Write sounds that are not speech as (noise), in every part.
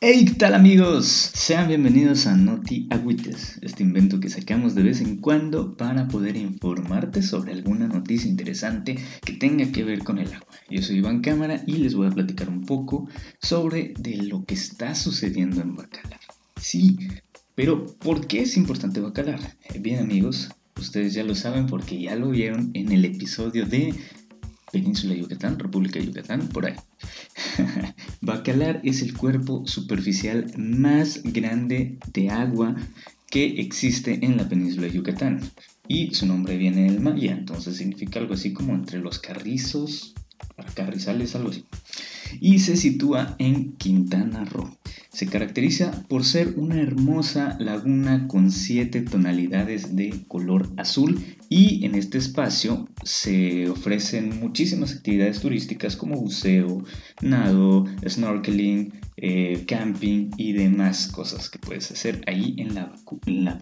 Hey, ¿qué tal amigos? Sean bienvenidos a Noti Agüites, este invento que sacamos de vez en cuando para poder informarte sobre alguna noticia interesante que tenga que ver con el agua. Yo soy Iván Cámara y les voy a platicar un poco sobre de lo que está sucediendo en Bacalar. Sí, pero ¿por qué es importante Bacalar? Eh, bien amigos, ustedes ya lo saben porque ya lo vieron en el episodio de Península de Yucatán, República de Yucatán, por ahí. (laughs) Bacalar es el cuerpo superficial más grande de agua que existe en la península de Yucatán. Y su nombre viene del maya, entonces significa algo así como entre los carrizos, carrizales, algo así. Y se sitúa en Quintana Roo. Se caracteriza por ser una hermosa laguna con siete tonalidades de color azul y en este espacio se ofrecen muchísimas actividades turísticas como buceo, nado, snorkeling, eh, camping y demás cosas que puedes hacer ahí en la, en la,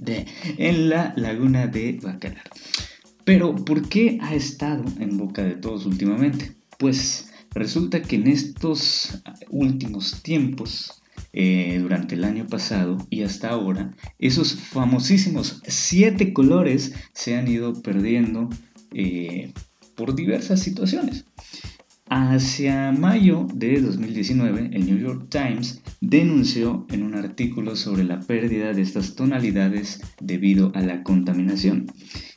de, en la laguna de Bacalar. Pero, ¿por qué ha estado en boca de todos últimamente? Pues resulta que en estos últimos tiempos eh, durante el año pasado y hasta ahora, esos famosísimos siete colores se han ido perdiendo eh, por diversas situaciones. Hacia mayo de 2019, el New York Times denunció en un artículo sobre la pérdida de estas tonalidades debido a la contaminación.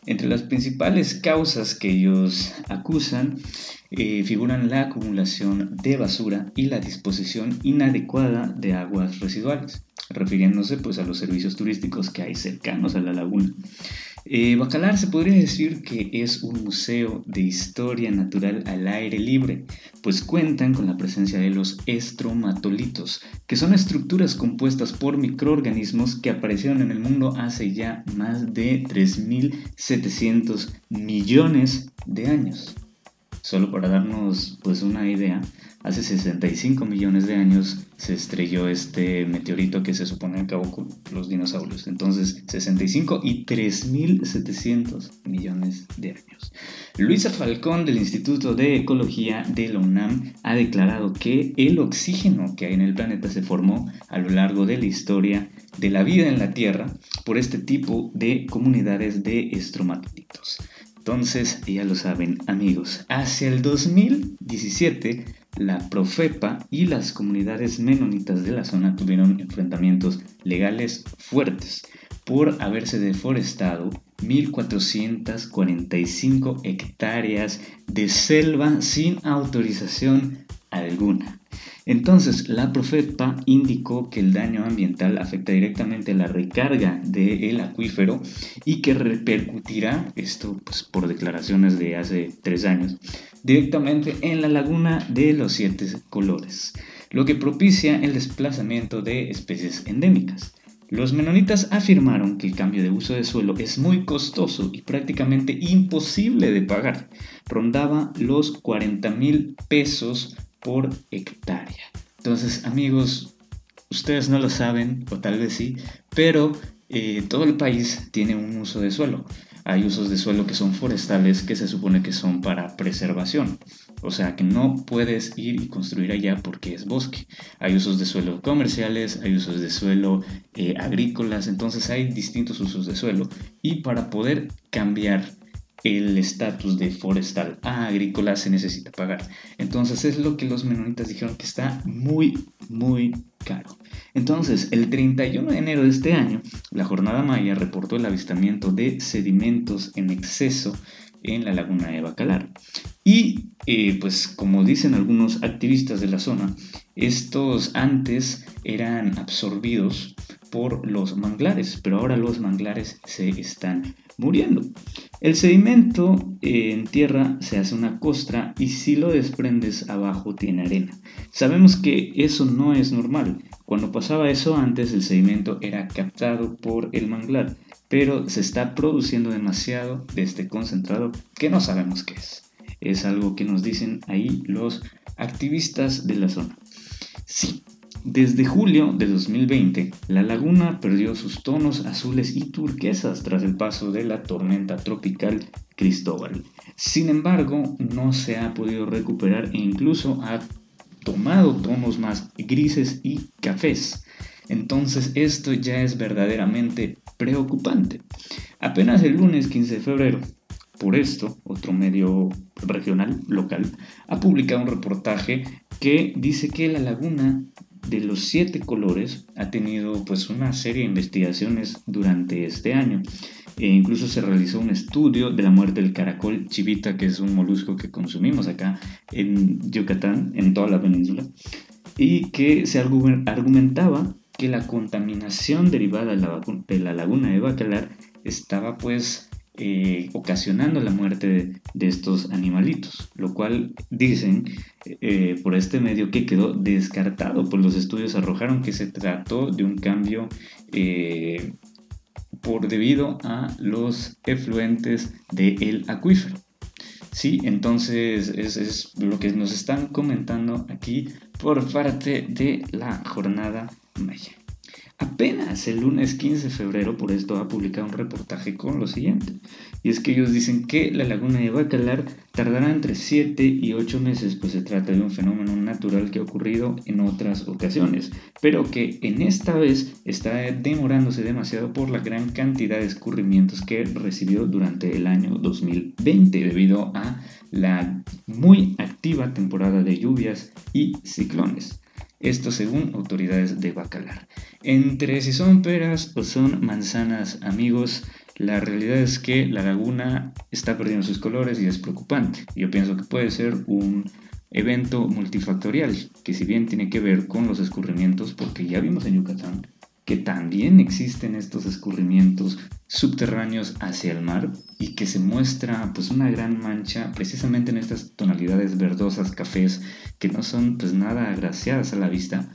Entre las principales causas que ellos acusan eh, figuran la acumulación de basura y la disposición inadecuada de aguas residuales, refiriéndose pues a los servicios turísticos que hay cercanos a la laguna. Eh, Bacalar se podría decir que es un museo de historia natural al aire libre, pues cuentan con la presencia de los estromatolitos, que son estructuras compuestas por microorganismos que aparecieron en el mundo hace ya más de 3.700 millones de años. Solo para darnos pues una idea, hace 65 millones de años se estrelló este meteorito que se supone acabó con los dinosaurios. Entonces, 65 y 3.700 millones de años. Luisa Falcón del Instituto de Ecología de la UNAM ha declarado que el oxígeno que hay en el planeta se formó a lo largo de la historia de la vida en la Tierra por este tipo de comunidades de estromatolitos. Entonces, ya lo saben amigos, hacia el 2017 la Profepa y las comunidades menonitas de la zona tuvieron enfrentamientos legales fuertes por haberse deforestado 1.445 hectáreas de selva sin autorización alguna. Entonces, la Profepa indicó que el daño ambiental afecta directamente la recarga del acuífero y que repercutirá, esto pues, por declaraciones de hace tres años, directamente en la laguna de los siete colores, lo que propicia el desplazamiento de especies endémicas. Los menonitas afirmaron que el cambio de uso de suelo es muy costoso y prácticamente imposible de pagar. Rondaba los 40 mil pesos por hectárea. Entonces, amigos, ustedes no lo saben, o tal vez sí, pero eh, todo el país tiene un uso de suelo. Hay usos de suelo que son forestales que se supone que son para preservación. O sea que no puedes ir y construir allá porque es bosque. Hay usos de suelo comerciales, hay usos de suelo eh, agrícolas, entonces hay distintos usos de suelo. Y para poder cambiar el estatus de forestal agrícola se necesita pagar. Entonces es lo que los menonitas dijeron que está muy, muy caro. Entonces, el 31 de enero de este año, la Jornada Maya reportó el avistamiento de sedimentos en exceso en la laguna de Bacalar. Y eh, pues como dicen algunos activistas de la zona, estos antes eran absorbidos por los manglares, pero ahora los manglares se están muriendo. El sedimento eh, en tierra se hace una costra y si lo desprendes abajo tiene arena. Sabemos que eso no es normal. Cuando pasaba eso antes el sedimento era captado por el manglar, pero se está produciendo demasiado de este concentrado que no sabemos qué es. Es algo que nos dicen ahí los activistas de la zona. Sí, desde julio de 2020, la laguna perdió sus tonos azules y turquesas tras el paso de la tormenta tropical Cristóbal. Sin embargo, no se ha podido recuperar e incluso ha tomado tonos más grises y cafés. Entonces esto ya es verdaderamente preocupante. Apenas el lunes 15 de febrero, por esto, otro medio regional, local, ha publicado un reportaje que dice que la laguna de los siete colores ha tenido pues una serie de investigaciones durante este año. E incluso se realizó un estudio de la muerte del caracol chivita, que es un molusco que consumimos acá en Yucatán, en toda la península, y que se argumentaba que la contaminación derivada de la, laguna de Bacalar estaba pues eh, ocasionando la muerte de, estos animalitos, lo cual dicen eh, por este medio que quedó descartado, pues los estudios arrojaron que se trató de un cambio eh, por debido a los efluentes del acuífero. Sí, entonces es, es, lo que nos están comentando aquí por parte de la jornada maya. Apenas el lunes 15 de febrero, por esto ha publicado un reportaje con lo siguiente. Y es que ellos dicen que la laguna de Bacalar tardará entre 7 y 8 meses, pues se trata de un fenómeno natural que ha ocurrido en otras ocasiones, pero que en esta vez está demorándose demasiado por la gran cantidad de escurrimientos que recibió durante el año 2020 debido a la muy activa temporada de lluvias y ciclones. Esto según autoridades de Bacalar. Entre si son peras o son manzanas, amigos, la realidad es que la laguna está perdiendo sus colores y es preocupante. Yo pienso que puede ser un evento multifactorial, que si bien tiene que ver con los escurrimientos, porque ya vimos en Yucatán que también existen estos escurrimientos subterráneos hacia el mar y que se muestra pues una gran mancha precisamente en estas tonalidades verdosas cafés que no son pues nada agraciadas a la vista.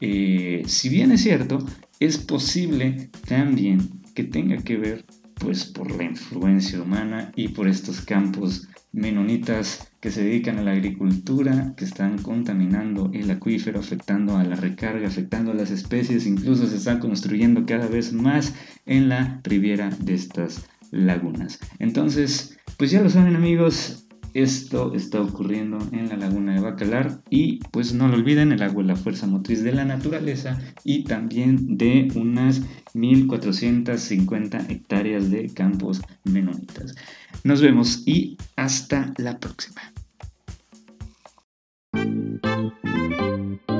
Eh, si bien es cierto es posible también que tenga que ver pues por la influencia humana y por estos campos menonitas que se dedican a la agricultura, que están contaminando el acuífero, afectando a la recarga, afectando a las especies, incluso se está construyendo cada vez más en la riviera de estas lagunas. Entonces, pues ya lo saben amigos, esto está ocurriendo en la laguna de Bacalar y pues no lo olviden, el agua es la fuerza motriz de la naturaleza y también de unas 1450 hectáreas de campos menonitas. Nos vemos y hasta la próxima. Música